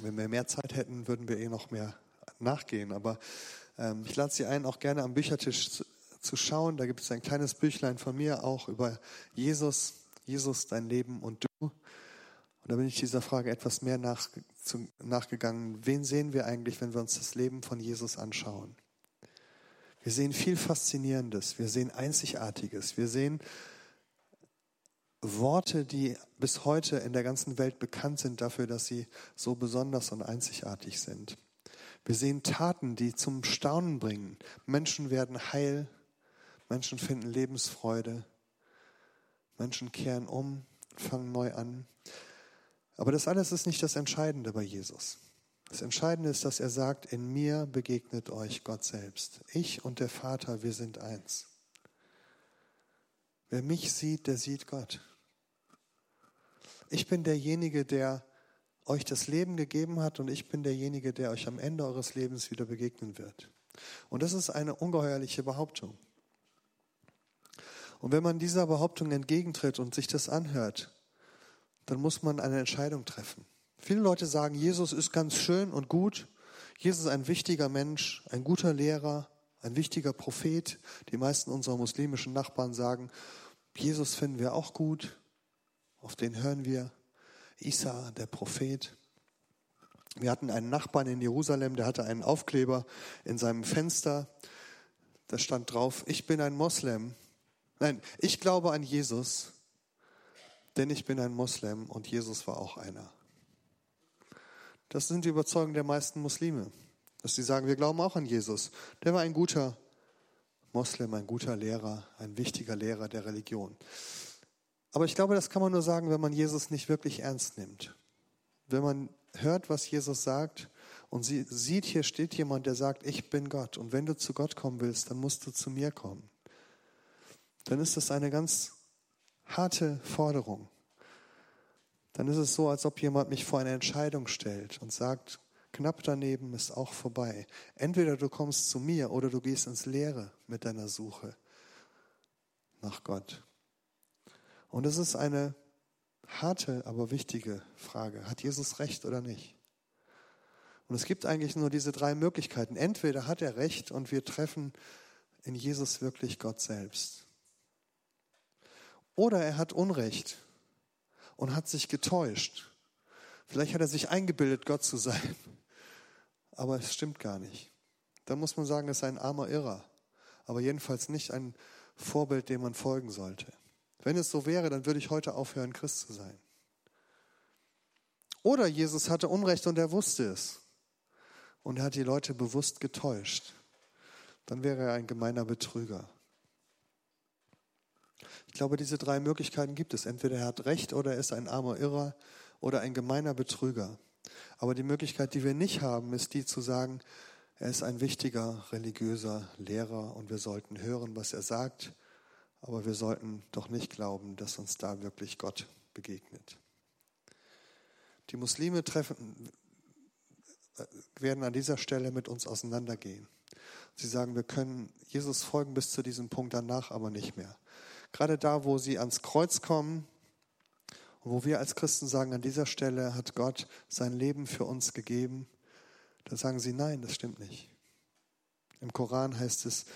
Wenn wir mehr Zeit hätten, würden wir eh noch mehr nachgehen. Aber ähm, ich lade Sie ein, auch gerne am Büchertisch zu, schauen. Da gibt es ein kleines Büchlein von mir auch über Jesus, Jesus, dein Leben und du. Und da bin ich dieser Frage etwas mehr nach, zu, nachgegangen. Wen sehen wir eigentlich, wenn wir uns das Leben von Jesus anschauen? Wir sehen viel Faszinierendes, wir sehen Einzigartiges, wir sehen Worte, die bis heute in der ganzen Welt bekannt sind dafür, dass sie so besonders und einzigartig sind. Wir sehen Taten, die zum Staunen bringen. Menschen werden heil, Menschen finden Lebensfreude, Menschen kehren um, fangen neu an. Aber das alles ist nicht das Entscheidende bei Jesus. Das Entscheidende ist, dass er sagt, in mir begegnet euch Gott selbst. Ich und der Vater, wir sind eins. Wer mich sieht, der sieht Gott. Ich bin derjenige, der euch das Leben gegeben hat und ich bin derjenige, der euch am Ende eures Lebens wieder begegnen wird. Und das ist eine ungeheuerliche Behauptung. Und wenn man dieser Behauptung entgegentritt und sich das anhört, dann muss man eine Entscheidung treffen. Viele Leute sagen, Jesus ist ganz schön und gut. Jesus ist ein wichtiger Mensch, ein guter Lehrer, ein wichtiger Prophet. Die meisten unserer muslimischen Nachbarn sagen, Jesus finden wir auch gut, auf den hören wir. Isa, der Prophet. Wir hatten einen Nachbarn in Jerusalem, der hatte einen Aufkleber in seinem Fenster. Da stand drauf, ich bin ein Moslem. Nein, ich glaube an Jesus, denn ich bin ein Moslem und Jesus war auch einer. Das sind die Überzeugungen der meisten Muslime, dass sie sagen, wir glauben auch an Jesus. Der war ein guter Moslem, ein guter Lehrer, ein wichtiger Lehrer der Religion. Aber ich glaube, das kann man nur sagen, wenn man Jesus nicht wirklich ernst nimmt. Wenn man hört, was Jesus sagt und sie sieht, hier steht jemand, der sagt, ich bin Gott. Und wenn du zu Gott kommen willst, dann musst du zu mir kommen. Dann ist das eine ganz harte Forderung. Dann ist es so, als ob jemand mich vor eine Entscheidung stellt und sagt, knapp daneben ist auch vorbei. Entweder du kommst zu mir oder du gehst ins Leere mit deiner Suche nach Gott. Und es ist eine harte, aber wichtige Frage. Hat Jesus recht oder nicht? Und es gibt eigentlich nur diese drei Möglichkeiten. Entweder hat er recht und wir treffen in Jesus wirklich Gott selbst. Oder er hat Unrecht und hat sich getäuscht. Vielleicht hat er sich eingebildet, Gott zu sein. Aber es stimmt gar nicht. Da muss man sagen, es ist ein armer Irrer. Aber jedenfalls nicht ein Vorbild, dem man folgen sollte. Wenn es so wäre, dann würde ich heute aufhören, Christ zu sein. Oder Jesus hatte Unrecht und er wusste es. Und er hat die Leute bewusst getäuscht. Dann wäre er ein gemeiner Betrüger. Ich glaube, diese drei Möglichkeiten gibt es. Entweder er hat Recht oder er ist ein armer Irrer oder ein gemeiner Betrüger. Aber die Möglichkeit, die wir nicht haben, ist die zu sagen, er ist ein wichtiger religiöser Lehrer und wir sollten hören, was er sagt aber wir sollten doch nicht glauben, dass uns da wirklich Gott begegnet. Die Muslime treffen, werden an dieser Stelle mit uns auseinandergehen. Sie sagen, wir können Jesus folgen bis zu diesem Punkt danach, aber nicht mehr. Gerade da, wo sie ans Kreuz kommen, wo wir als Christen sagen, an dieser Stelle hat Gott sein Leben für uns gegeben, dann sagen sie, nein, das stimmt nicht. Im Koran heißt es,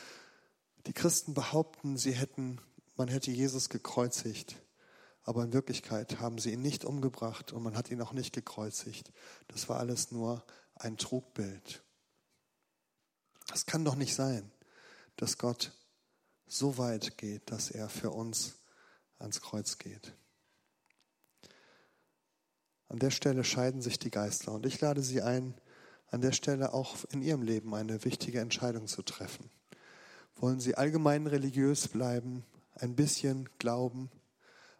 die Christen behaupten, sie hätten, man hätte Jesus gekreuzigt. Aber in Wirklichkeit haben sie ihn nicht umgebracht und man hat ihn auch nicht gekreuzigt. Das war alles nur ein Trugbild. Es kann doch nicht sein, dass Gott so weit geht, dass er für uns ans Kreuz geht. An der Stelle scheiden sich die Geister und ich lade Sie ein, an der Stelle auch in Ihrem Leben eine wichtige Entscheidung zu treffen. Wollen sie allgemein religiös bleiben, ein bisschen glauben,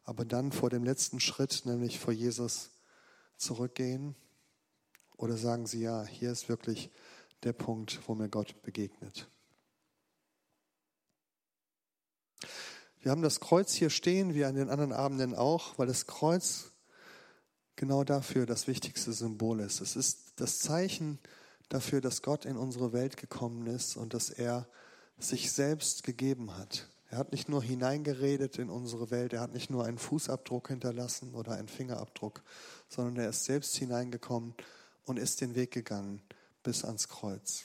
aber dann vor dem letzten Schritt, nämlich vor Jesus, zurückgehen? Oder sagen sie, ja, hier ist wirklich der Punkt, wo mir Gott begegnet? Wir haben das Kreuz hier stehen, wie an den anderen Abenden auch, weil das Kreuz genau dafür das wichtigste Symbol ist. Es ist das Zeichen dafür, dass Gott in unsere Welt gekommen ist und dass er sich selbst gegeben hat. Er hat nicht nur hineingeredet in unsere Welt, er hat nicht nur einen Fußabdruck hinterlassen oder einen Fingerabdruck, sondern er ist selbst hineingekommen und ist den Weg gegangen bis ans Kreuz.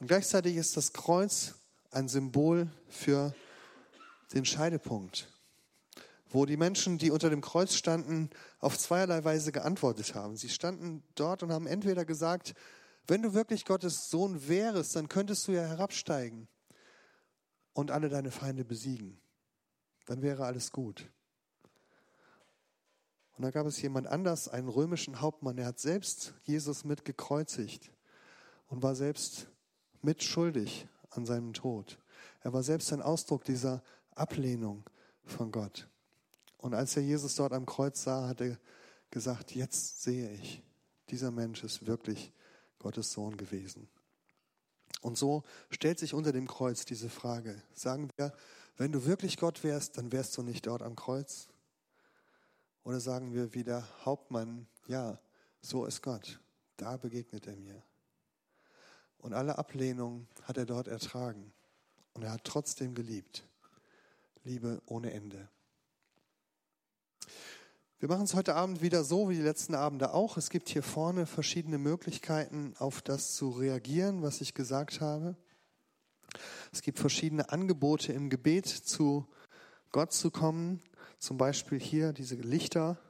Und gleichzeitig ist das Kreuz ein Symbol für den Scheidepunkt, wo die Menschen, die unter dem Kreuz standen, auf zweierlei Weise geantwortet haben. Sie standen dort und haben entweder gesagt, wenn du wirklich Gottes Sohn wärst, dann könntest du ja herabsteigen und alle deine Feinde besiegen. Dann wäre alles gut. Und dann gab es jemand anders, einen römischen Hauptmann, der hat selbst Jesus mit gekreuzigt. und war selbst mitschuldig an seinem Tod. Er war selbst ein Ausdruck dieser Ablehnung von Gott. Und als er Jesus dort am Kreuz sah, hat er gesagt, jetzt sehe ich, dieser Mensch ist wirklich Gottes Sohn gewesen. Und so stellt sich unter dem Kreuz diese Frage. Sagen wir, wenn du wirklich Gott wärst, dann wärst du nicht dort am Kreuz? Oder sagen wir wie der Hauptmann, ja, so ist Gott, da begegnet er mir. Und alle Ablehnung hat er dort ertragen. Und er hat trotzdem geliebt. Liebe ohne Ende. Wir machen es heute Abend wieder so wie die letzten Abende auch. Es gibt hier vorne verschiedene Möglichkeiten, auf das zu reagieren, was ich gesagt habe. Es gibt verschiedene Angebote im Gebet zu Gott zu kommen. Zum Beispiel hier diese Lichter.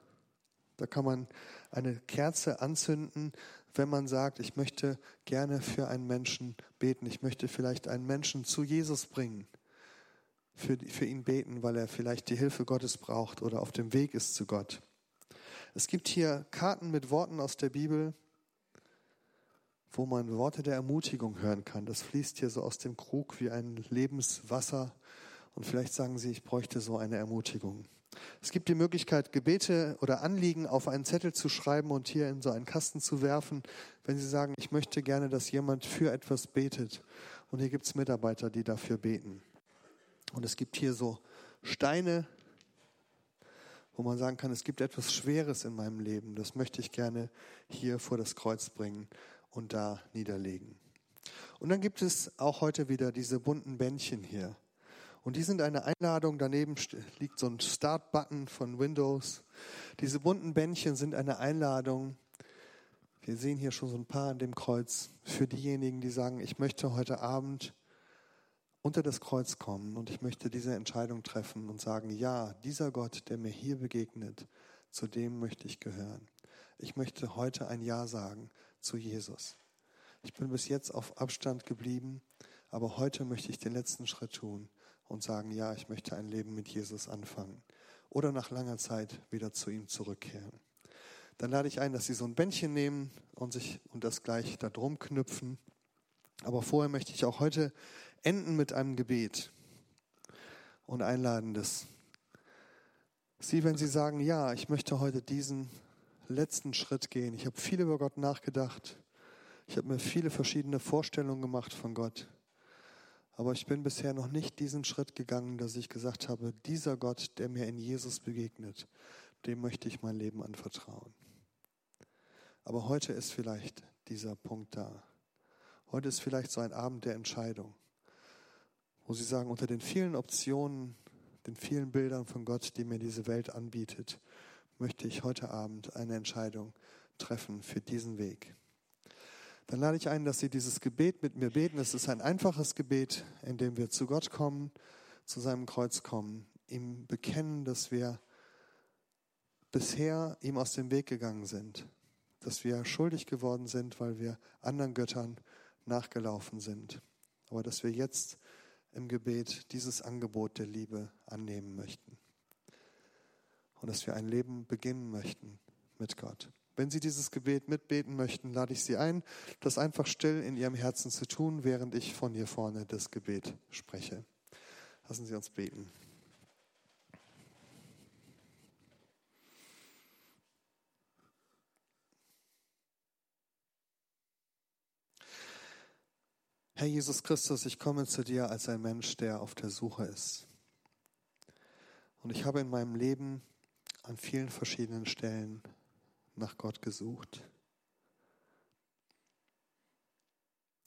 Da kann man eine Kerze anzünden, wenn man sagt, ich möchte gerne für einen Menschen beten. Ich möchte vielleicht einen Menschen zu Jesus bringen für, für ihn beten, weil er vielleicht die Hilfe Gottes braucht oder auf dem Weg ist zu Gott. Es gibt hier Karten mit Worten aus der Bibel, wo man Worte der Ermutigung hören kann. Das fließt hier so aus dem Krug wie ein Lebenswasser. Und vielleicht sagen Sie, ich bräuchte so eine Ermutigung. Es gibt die Möglichkeit, Gebete oder Anliegen auf einen Zettel zu schreiben und hier in so einen Kasten zu werfen, wenn Sie sagen, ich möchte gerne, dass jemand für etwas betet. Und hier gibt es Mitarbeiter, die dafür beten. Und es gibt hier so Steine, wo man sagen kann, es gibt etwas Schweres in meinem Leben. Das möchte ich gerne hier vor das Kreuz bringen und da niederlegen. Und dann gibt es auch heute wieder diese bunten Bändchen hier. Und die sind eine Einladung. Daneben liegt so ein Start-Button von Windows. Diese bunten Bändchen sind eine Einladung. Wir sehen hier schon so ein paar an dem Kreuz für diejenigen, die sagen, ich möchte heute Abend unter das Kreuz kommen und ich möchte diese Entscheidung treffen und sagen, ja, dieser Gott, der mir hier begegnet, zu dem möchte ich gehören. Ich möchte heute ein Ja sagen zu Jesus. Ich bin bis jetzt auf Abstand geblieben, aber heute möchte ich den letzten Schritt tun und sagen, ja, ich möchte ein Leben mit Jesus anfangen oder nach langer Zeit wieder zu ihm zurückkehren. Dann lade ich ein, dass Sie so ein Bändchen nehmen und sich und das gleich da drum knüpfen. Aber vorher möchte ich auch heute enden mit einem Gebet und einladen, dass Sie, wenn Sie sagen, ja, ich möchte heute diesen letzten Schritt gehen. Ich habe viel über Gott nachgedacht. Ich habe mir viele verschiedene Vorstellungen gemacht von Gott. Aber ich bin bisher noch nicht diesen Schritt gegangen, dass ich gesagt habe, dieser Gott, der mir in Jesus begegnet, dem möchte ich mein Leben anvertrauen. Aber heute ist vielleicht dieser Punkt da. Heute ist vielleicht so ein Abend der Entscheidung wo sie sagen, unter den vielen Optionen, den vielen Bildern von Gott, die mir diese Welt anbietet, möchte ich heute Abend eine Entscheidung treffen für diesen Weg. Dann lade ich ein, dass Sie dieses Gebet mit mir beten. Es ist ein einfaches Gebet, in dem wir zu Gott kommen, zu seinem Kreuz kommen, ihm bekennen, dass wir bisher ihm aus dem Weg gegangen sind, dass wir schuldig geworden sind, weil wir anderen Göttern nachgelaufen sind, aber dass wir jetzt im Gebet dieses Angebot der Liebe annehmen möchten. Und dass wir ein Leben beginnen möchten mit Gott. Wenn Sie dieses Gebet mitbeten möchten, lade ich Sie ein, das einfach still in Ihrem Herzen zu tun, während ich von hier vorne das Gebet spreche. Lassen Sie uns beten. Herr Jesus Christus, ich komme zu dir als ein Mensch, der auf der Suche ist. Und ich habe in meinem Leben an vielen verschiedenen Stellen nach Gott gesucht.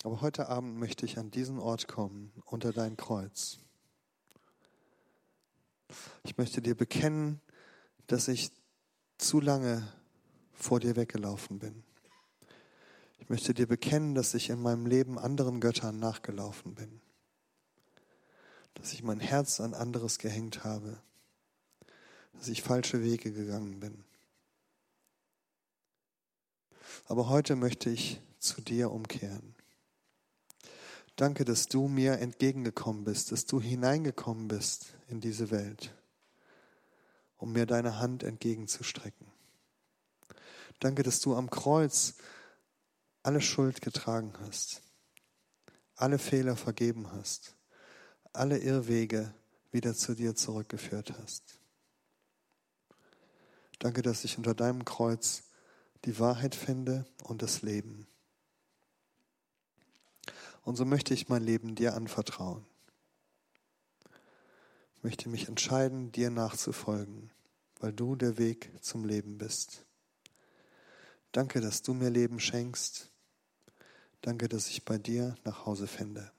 Aber heute Abend möchte ich an diesen Ort kommen, unter dein Kreuz. Ich möchte dir bekennen, dass ich zu lange vor dir weggelaufen bin. Ich möchte dir bekennen, dass ich in meinem Leben anderen Göttern nachgelaufen bin. Dass ich mein Herz an anderes gehängt habe. Dass ich falsche Wege gegangen bin. Aber heute möchte ich zu dir umkehren. Danke, dass du mir entgegengekommen bist, dass du hineingekommen bist in diese Welt, um mir deine Hand entgegenzustrecken. Danke, dass du am Kreuz alle Schuld getragen hast, alle Fehler vergeben hast, alle Irrwege wieder zu dir zurückgeführt hast. Danke, dass ich unter deinem Kreuz die Wahrheit finde und das Leben. Und so möchte ich mein Leben dir anvertrauen. Ich möchte mich entscheiden, dir nachzufolgen, weil du der Weg zum Leben bist. Danke, dass du mir Leben schenkst. Danke, dass ich bei dir nach Hause finde.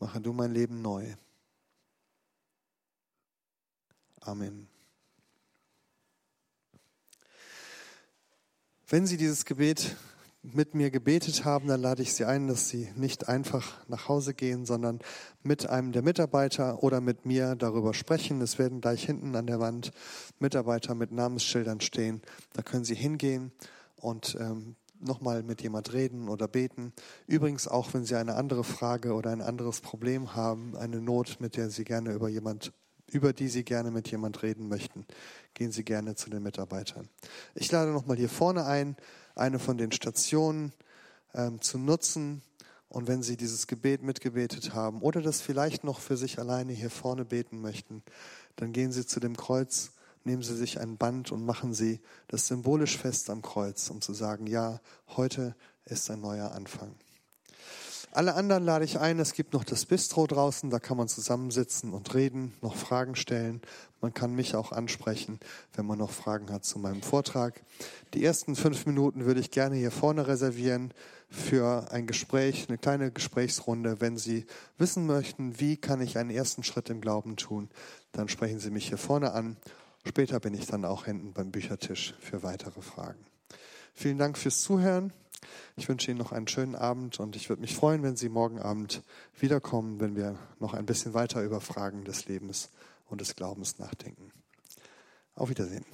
Mache du mein Leben neu. Amen. Wenn Sie dieses Gebet mit mir gebetet haben, dann lade ich Sie ein, dass Sie nicht einfach nach Hause gehen, sondern mit einem der Mitarbeiter oder mit mir darüber sprechen. Es werden gleich hinten an der Wand Mitarbeiter mit Namensschildern stehen. Da können Sie hingehen und ähm, nochmal mit jemand reden oder beten. Übrigens auch, wenn Sie eine andere Frage oder ein anderes Problem haben, eine Not, mit der Sie gerne über jemand über die Sie gerne mit jemand reden möchten, gehen Sie gerne zu den Mitarbeitern. Ich lade nochmal hier vorne ein, eine von den Stationen ähm, zu nutzen. Und wenn Sie dieses Gebet mitgebetet haben oder das vielleicht noch für sich alleine hier vorne beten möchten, dann gehen Sie zu dem Kreuz, nehmen Sie sich ein Band und machen Sie das symbolisch fest am Kreuz, um zu sagen, ja, heute ist ein neuer Anfang. Alle anderen lade ich ein. Es gibt noch das Bistro draußen, da kann man zusammensitzen und reden, noch Fragen stellen. Man kann mich auch ansprechen, wenn man noch Fragen hat zu meinem Vortrag. Die ersten fünf Minuten würde ich gerne hier vorne reservieren für ein Gespräch, eine kleine Gesprächsrunde. Wenn Sie wissen möchten, wie kann ich einen ersten Schritt im Glauben tun, dann sprechen Sie mich hier vorne an. Später bin ich dann auch hinten beim Büchertisch für weitere Fragen. Vielen Dank fürs Zuhören. Ich wünsche Ihnen noch einen schönen Abend und ich würde mich freuen, wenn Sie morgen Abend wiederkommen, wenn wir noch ein bisschen weiter über Fragen des Lebens und des Glaubens nachdenken. Auf Wiedersehen.